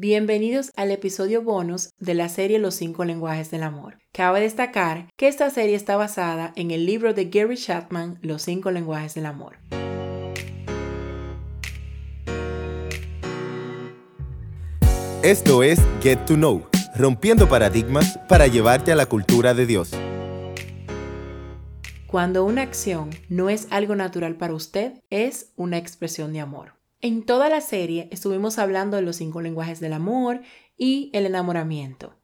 Bienvenidos al episodio bonus de la serie Los cinco lenguajes del amor. Cabe destacar que esta serie está basada en el libro de Gary Chapman, Los cinco lenguajes del amor. Esto es Get to Know, rompiendo paradigmas para llevarte a la cultura de Dios. Cuando una acción no es algo natural para usted, es una expresión de amor. En toda la serie estuvimos hablando de los cinco lenguajes del amor y el enamoramiento.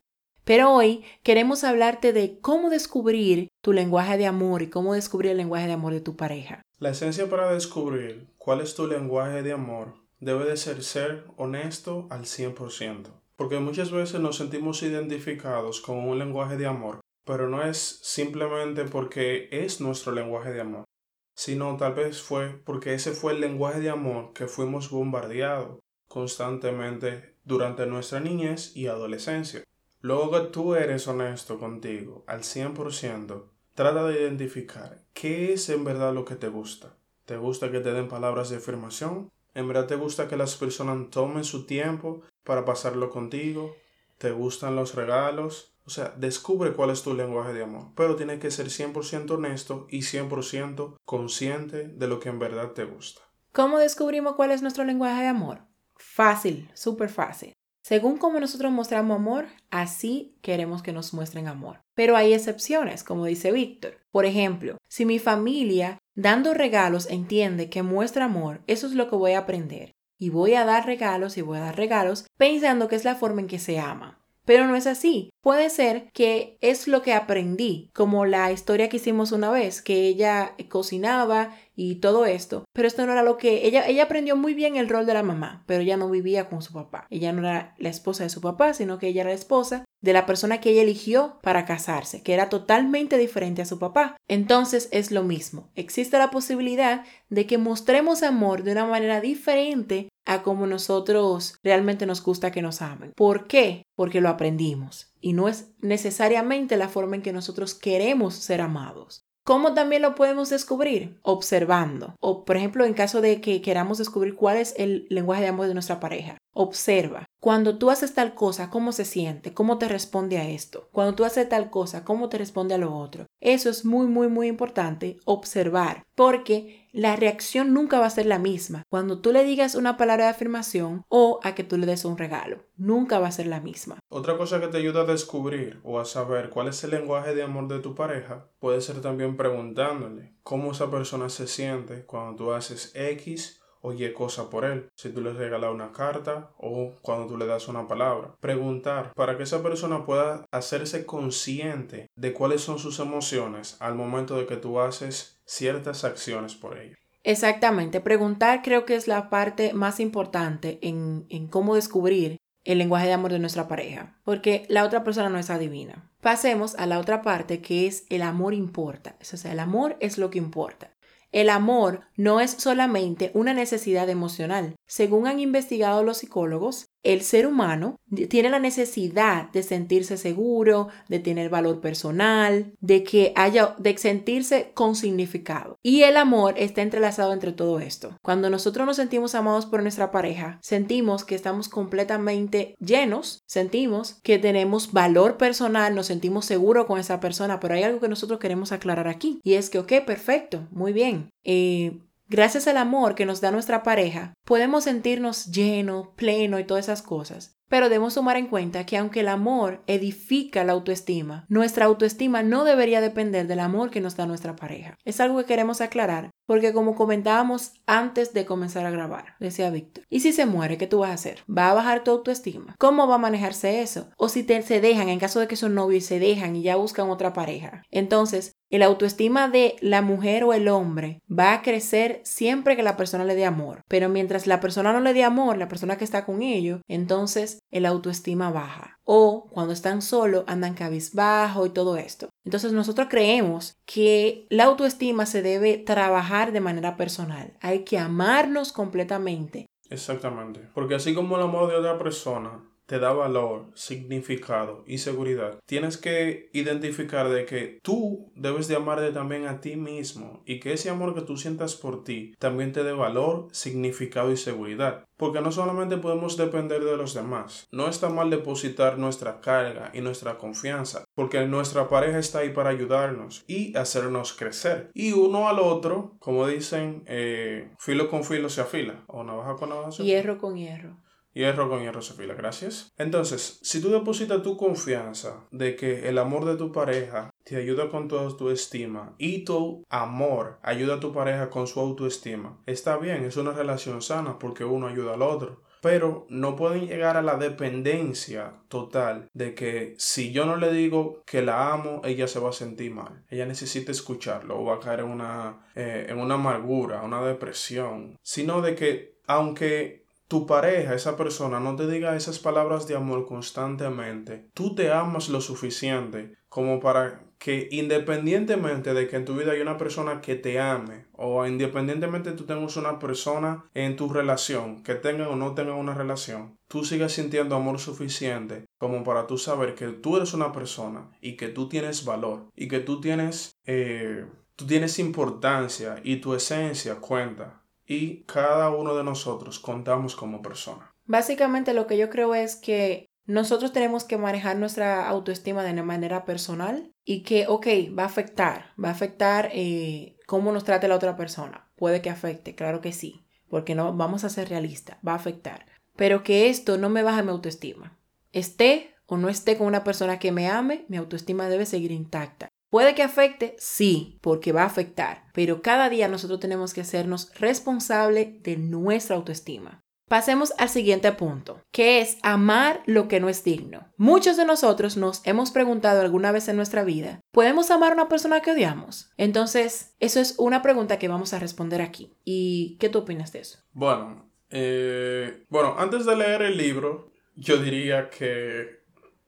Pero hoy queremos hablarte de cómo descubrir tu lenguaje de amor y cómo descubrir el lenguaje de amor de tu pareja. La esencia para descubrir cuál es tu lenguaje de amor debe de ser ser honesto al 100%. Porque muchas veces nos sentimos identificados con un lenguaje de amor, pero no es simplemente porque es nuestro lenguaje de amor sino tal vez fue porque ese fue el lenguaje de amor que fuimos bombardeados constantemente durante nuestra niñez y adolescencia. Luego que tú eres honesto contigo al 100%, trata de identificar qué es en verdad lo que te gusta. ¿Te gusta que te den palabras de afirmación? ¿En verdad te gusta que las personas tomen su tiempo para pasarlo contigo? ¿Te gustan los regalos? O sea, descubre cuál es tu lenguaje de amor, pero tienes que ser 100% honesto y 100% consciente de lo que en verdad te gusta. ¿Cómo descubrimos cuál es nuestro lenguaje de amor? Fácil, súper fácil. Según cómo nosotros mostramos amor, así queremos que nos muestren amor. Pero hay excepciones, como dice Víctor. Por ejemplo, si mi familia dando regalos entiende que muestra amor, eso es lo que voy a aprender. Y voy a dar regalos y voy a dar regalos pensando que es la forma en que se ama. Pero no es así. Puede ser que es lo que aprendí, como la historia que hicimos una vez, que ella cocinaba y todo esto, pero esto no era lo que ella aprendió muy bien el rol de la mamá, pero ella no vivía con su papá. Ella no era la esposa de su papá, sino que ella era la esposa de la persona que ella eligió para casarse, que era totalmente diferente a su papá. Entonces es lo mismo. Existe la posibilidad de que mostremos amor de una manera diferente a como nosotros realmente nos gusta que nos amen. ¿Por qué? Porque lo aprendimos y no es necesariamente la forma en que nosotros queremos ser amados. ¿Cómo también lo podemos descubrir? Observando. O, por ejemplo, en caso de que queramos descubrir cuál es el lenguaje de amor de nuestra pareja. Observa. Cuando tú haces tal cosa, ¿cómo se siente? ¿Cómo te responde a esto? Cuando tú haces tal cosa, ¿cómo te responde a lo otro? Eso es muy, muy, muy importante, observar, porque la reacción nunca va a ser la misma cuando tú le digas una palabra de afirmación o a que tú le des un regalo. Nunca va a ser la misma. Otra cosa que te ayuda a descubrir o a saber cuál es el lenguaje de amor de tu pareja puede ser también preguntándole cómo esa persona se siente cuando tú haces X oye cosa por él, si tú le regalas una carta o cuando tú le das una palabra. Preguntar para que esa persona pueda hacerse consciente de cuáles son sus emociones al momento de que tú haces ciertas acciones por ella. Exactamente, preguntar creo que es la parte más importante en, en cómo descubrir el lenguaje de amor de nuestra pareja, porque la otra persona no es adivina. Pasemos a la otra parte que es el amor importa. O sea, el amor es lo que importa. El amor no es solamente una necesidad emocional. Según han investigado los psicólogos, el ser humano tiene la necesidad de sentirse seguro, de tener valor personal, de que haya, de sentirse con significado. Y el amor está entrelazado entre todo esto. Cuando nosotros nos sentimos amados por nuestra pareja, sentimos que estamos completamente llenos, sentimos que tenemos valor personal, nos sentimos seguros con esa persona, pero hay algo que nosotros queremos aclarar aquí. Y es que, ok, perfecto, muy bien. Eh, Gracias al amor que nos da nuestra pareja, podemos sentirnos lleno, pleno y todas esas cosas. Pero debemos tomar en cuenta que aunque el amor edifica la autoestima, nuestra autoestima no debería depender del amor que nos da nuestra pareja. Es algo que queremos aclarar porque como comentábamos antes de comenzar a grabar, decía Víctor, ¿y si se muere, qué tú vas a hacer? ¿Va a bajar tu autoestima? ¿Cómo va a manejarse eso? O si te, se dejan, en caso de que son novios se dejan y ya buscan otra pareja. Entonces, el autoestima de la mujer o el hombre va a crecer siempre que la persona le dé amor. Pero mientras la persona no le dé amor, la persona que está con ellos, entonces el autoestima baja. O cuando están solos andan cabizbajo y todo esto. Entonces nosotros creemos que la autoestima se debe trabajar de manera personal. Hay que amarnos completamente. Exactamente. Porque así como el amor de otra persona te da valor, significado y seguridad, tienes que identificar de que tú debes de amarte también a ti mismo y que ese amor que tú sientas por ti también te dé valor, significado y seguridad. Porque no solamente podemos depender de los demás. No está mal depositar nuestra carga y nuestra confianza, porque nuestra pareja está ahí para ayudarnos y hacernos crecer. Y uno al otro, como dicen, eh, filo con filo se afila, o navaja con navaja. Hierro con hierro. Hierro con hierro se fila, gracias. Entonces, si tú depositas tu confianza de que el amor de tu pareja te ayuda con tu autoestima y tu amor ayuda a tu pareja con su autoestima, está bien, es una relación sana porque uno ayuda al otro. Pero no pueden llegar a la dependencia total de que si yo no le digo que la amo, ella se va a sentir mal. Ella necesita escucharlo o va a caer en una, eh, en una amargura, una depresión. Sino de que aunque tu pareja, esa persona, no te diga esas palabras de amor constantemente, tú te amas lo suficiente como para que independientemente de que en tu vida hay una persona que te ame o independientemente tú tengas una persona en tu relación que tenga o no tenga una relación, tú sigas sintiendo amor suficiente como para tú saber que tú eres una persona y que tú tienes valor y que tú tienes, eh, tú tienes importancia y tu esencia cuenta y cada uno de nosotros contamos como persona. Básicamente lo que yo creo es que nosotros tenemos que manejar nuestra autoestima de una manera personal y que, ok, va a afectar, va a afectar eh, cómo nos trate la otra persona. Puede que afecte, claro que sí, porque no vamos a ser realistas, va a afectar. Pero que esto no me baja mi autoestima. Esté o no esté con una persona que me ame, mi autoestima debe seguir intacta. ¿Puede que afecte? Sí, porque va a afectar, pero cada día nosotros tenemos que hacernos responsable de nuestra autoestima. Pasemos al siguiente punto, que es amar lo que no es digno. Muchos de nosotros nos hemos preguntado alguna vez en nuestra vida, ¿podemos amar a una persona que odiamos? Entonces, eso es una pregunta que vamos a responder aquí. ¿Y qué tú opinas de eso? Bueno, eh, bueno, antes de leer el libro, yo diría que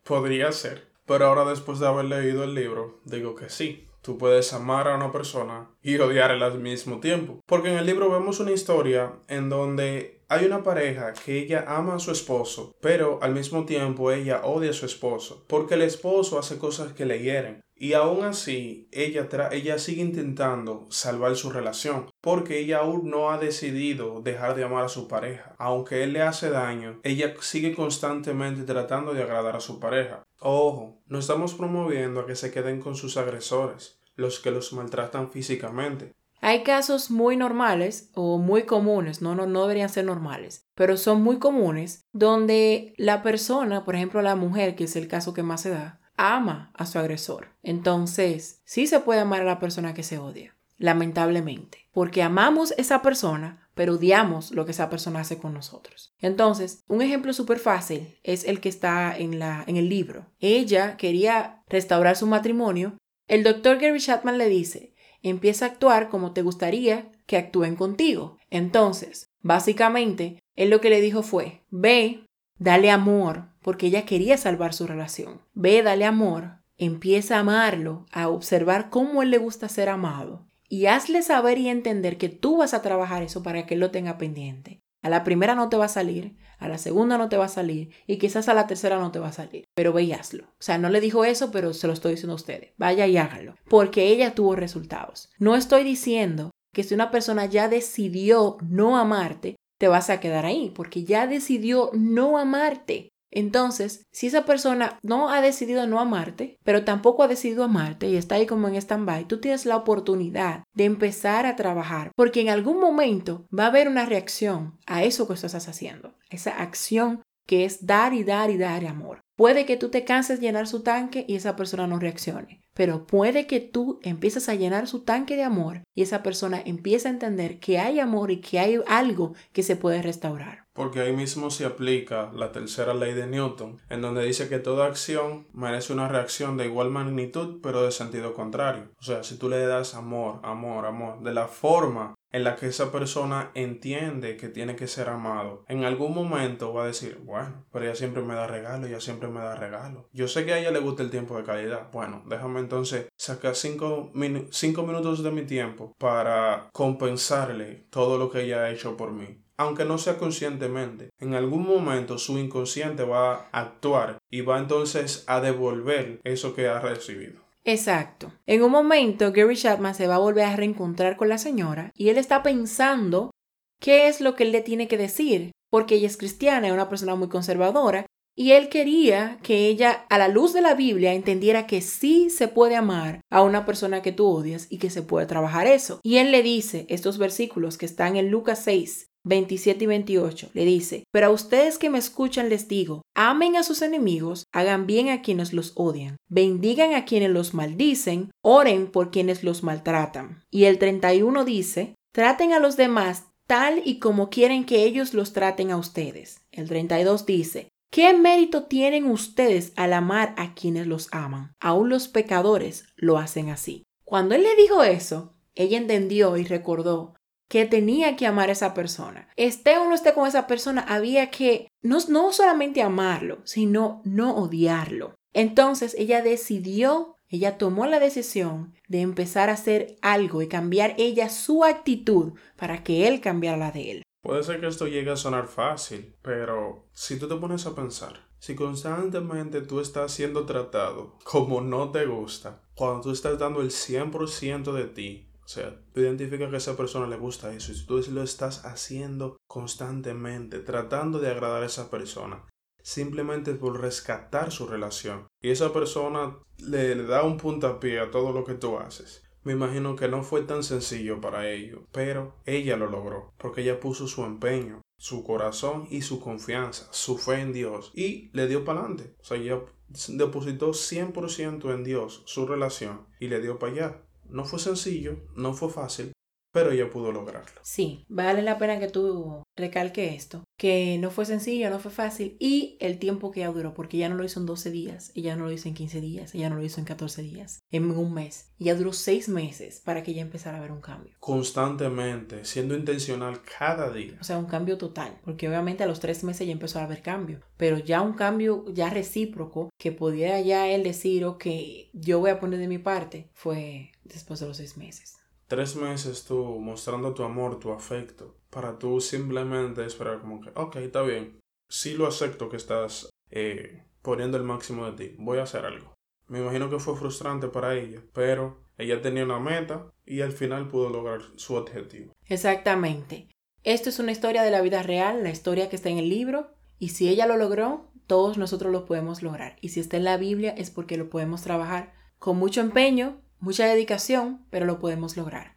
podría ser pero ahora después de haber leído el libro, digo que sí, tú puedes amar a una persona y odiarla al mismo tiempo. Porque en el libro vemos una historia en donde hay una pareja que ella ama a su esposo, pero al mismo tiempo ella odia a su esposo, porque el esposo hace cosas que le hieren. Y aún así, ella, ella sigue intentando salvar su relación, porque ella aún no ha decidido dejar de amar a su pareja. Aunque él le hace daño, ella sigue constantemente tratando de agradar a su pareja. Ojo, no estamos promoviendo a que se queden con sus agresores, los que los maltratan físicamente. Hay casos muy normales o muy comunes, no, no, no deberían ser normales, pero son muy comunes donde la persona, por ejemplo la mujer, que es el caso que más se da, ama a su agresor. Entonces, sí se puede amar a la persona que se odia, lamentablemente, porque amamos esa persona, pero odiamos lo que esa persona hace con nosotros. Entonces, un ejemplo súper fácil es el que está en, la, en el libro. Ella quería restaurar su matrimonio. El doctor Gary Chapman le dice, empieza a actuar como te gustaría que actúen contigo. Entonces, básicamente, él lo que le dijo fue, ve, dale amor, porque ella quería salvar su relación. Ve, dale amor, empieza a amarlo, a observar cómo él le gusta ser amado y hazle saber y entender que tú vas a trabajar eso para que él lo tenga pendiente. A la primera no te va a salir, a la segunda no te va a salir y quizás a la tercera no te va a salir. Pero ve y hazlo. O sea, no le dijo eso, pero se lo estoy diciendo a ustedes. Vaya y hágalo. Porque ella tuvo resultados. No estoy diciendo que si una persona ya decidió no amarte, te vas a quedar ahí, porque ya decidió no amarte. Entonces, si esa persona no ha decidido no amarte, pero tampoco ha decidido amarte y está ahí como en stand-by, tú tienes la oportunidad de empezar a trabajar, porque en algún momento va a haber una reacción a eso que estás haciendo, esa acción que es dar y dar y dar amor. Puede que tú te canses llenar su tanque y esa persona no reaccione, pero puede que tú empieces a llenar su tanque de amor y esa persona empiece a entender que hay amor y que hay algo que se puede restaurar. Porque ahí mismo se aplica la tercera ley de Newton, en donde dice que toda acción merece una reacción de igual magnitud, pero de sentido contrario. O sea, si tú le das amor, amor, amor, de la forma en la que esa persona entiende que tiene que ser amado, en algún momento va a decir, bueno, pero ella siempre me da regalo, ella siempre me da regalo. Yo sé que a ella le gusta el tiempo de calidad. Bueno, déjame entonces sacar cinco, cinco minutos de mi tiempo para compensarle todo lo que ella ha hecho por mí aunque no sea conscientemente. En algún momento su inconsciente va a actuar y va entonces a devolver eso que ha recibido. Exacto. En un momento, Gary Chapman se va a volver a reencontrar con la señora y él está pensando qué es lo que él le tiene que decir, porque ella es cristiana, es una persona muy conservadora, y él quería que ella, a la luz de la Biblia, entendiera que sí se puede amar a una persona que tú odias y que se puede trabajar eso. Y él le dice estos versículos que están en Lucas 6, 27 y 28, le dice, pero a ustedes que me escuchan les digo, amen a sus enemigos, hagan bien a quienes los odian, bendigan a quienes los maldicen, oren por quienes los maltratan. Y el 31 dice, traten a los demás tal y como quieren que ellos los traten a ustedes. El 32 dice, ¿Qué mérito tienen ustedes al amar a quienes los aman? Aún los pecadores lo hacen así. Cuando él le dijo eso, ella entendió y recordó que tenía que amar a esa persona. Esté o no esté con esa persona, había que no, no solamente amarlo, sino no odiarlo. Entonces ella decidió, ella tomó la decisión de empezar a hacer algo y cambiar ella su actitud para que él cambiara la de él. Puede ser que esto llegue a sonar fácil, pero si tú te pones a pensar, si constantemente tú estás siendo tratado como no te gusta, cuando tú estás dando el 100% de ti, o sea, tú identificas que a esa persona le gusta eso y tú lo estás haciendo constantemente, tratando de agradar a esa persona, simplemente por rescatar su relación, y esa persona le, da un puntapié a todo lo que tú haces, me imagino que no fue tan sencillo para ellos, pero ella lo logró, porque ella puso su empeño, su corazón y su confianza, su fe en Dios, y le dio para adelante. O sea, ella depositó 100% en Dios su relación y le dio para allá. No fue sencillo, no fue fácil, pero ella pudo lograrlo. Sí, vale la pena que tú recalque esto, que no fue sencillo, no fue fácil y el tiempo que ella duró, porque ella no lo hizo en 12 días, ella no lo hizo en 15 días, ella no lo hizo en 14 días, en un mes. Ella duró 6 meses para que ella empezara a ver un cambio. Constantemente, siendo intencional cada día. O sea, un cambio total, porque obviamente a los 3 meses ya empezó a ver cambio, pero ya un cambio ya recíproco que pudiera ya él decir, ok, yo voy a poner de mi parte, fue después de los 6 meses tres meses tú mostrando tu amor, tu afecto, para tú simplemente esperar como que, ok, está bien, sí lo acepto que estás eh, poniendo el máximo de ti, voy a hacer algo. Me imagino que fue frustrante para ella, pero ella tenía una meta y al final pudo lograr su objetivo. Exactamente. Esto es una historia de la vida real, la historia que está en el libro, y si ella lo logró, todos nosotros lo podemos lograr. Y si está en la Biblia es porque lo podemos trabajar con mucho empeño, mucha dedicación, pero lo podemos lograr.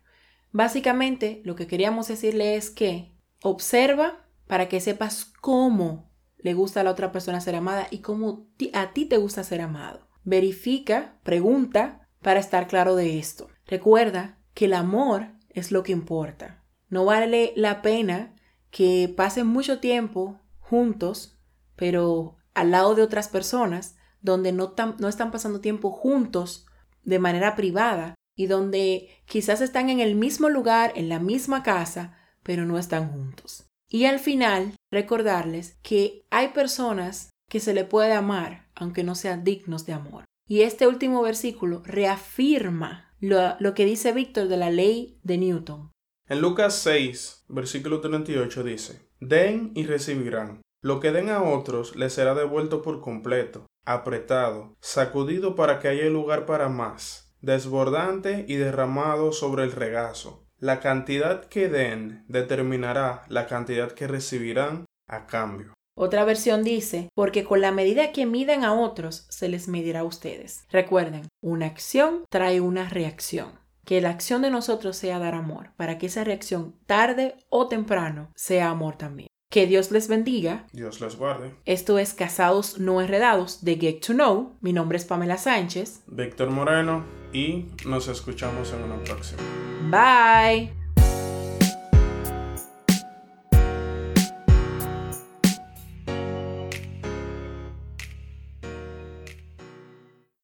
Básicamente, lo que queríamos decirle es que observa para que sepas cómo le gusta a la otra persona ser amada y cómo a ti te gusta ser amado. Verifica, pregunta para estar claro de esto. Recuerda que el amor es lo que importa. No vale la pena que pasen mucho tiempo juntos, pero al lado de otras personas, donde no, no están pasando tiempo juntos de manera privada y donde quizás están en el mismo lugar, en la misma casa, pero no están juntos. Y al final, recordarles que hay personas que se le puede amar, aunque no sean dignos de amor. Y este último versículo reafirma lo, lo que dice Víctor de la ley de Newton. En Lucas 6, versículo 38 dice, Den y recibirán. Lo que den a otros les será devuelto por completo apretado, sacudido para que haya lugar para más, desbordante y derramado sobre el regazo. La cantidad que den determinará la cantidad que recibirán a cambio. Otra versión dice, porque con la medida que midan a otros, se les medirá a ustedes. Recuerden, una acción trae una reacción. Que la acción de nosotros sea dar amor, para que esa reacción, tarde o temprano, sea amor también. Que Dios les bendiga. Dios les guarde. Esto es Casados No Enredados de Get to Know. Mi nombre es Pamela Sánchez. Víctor Moreno y nos escuchamos en una próxima. Bye.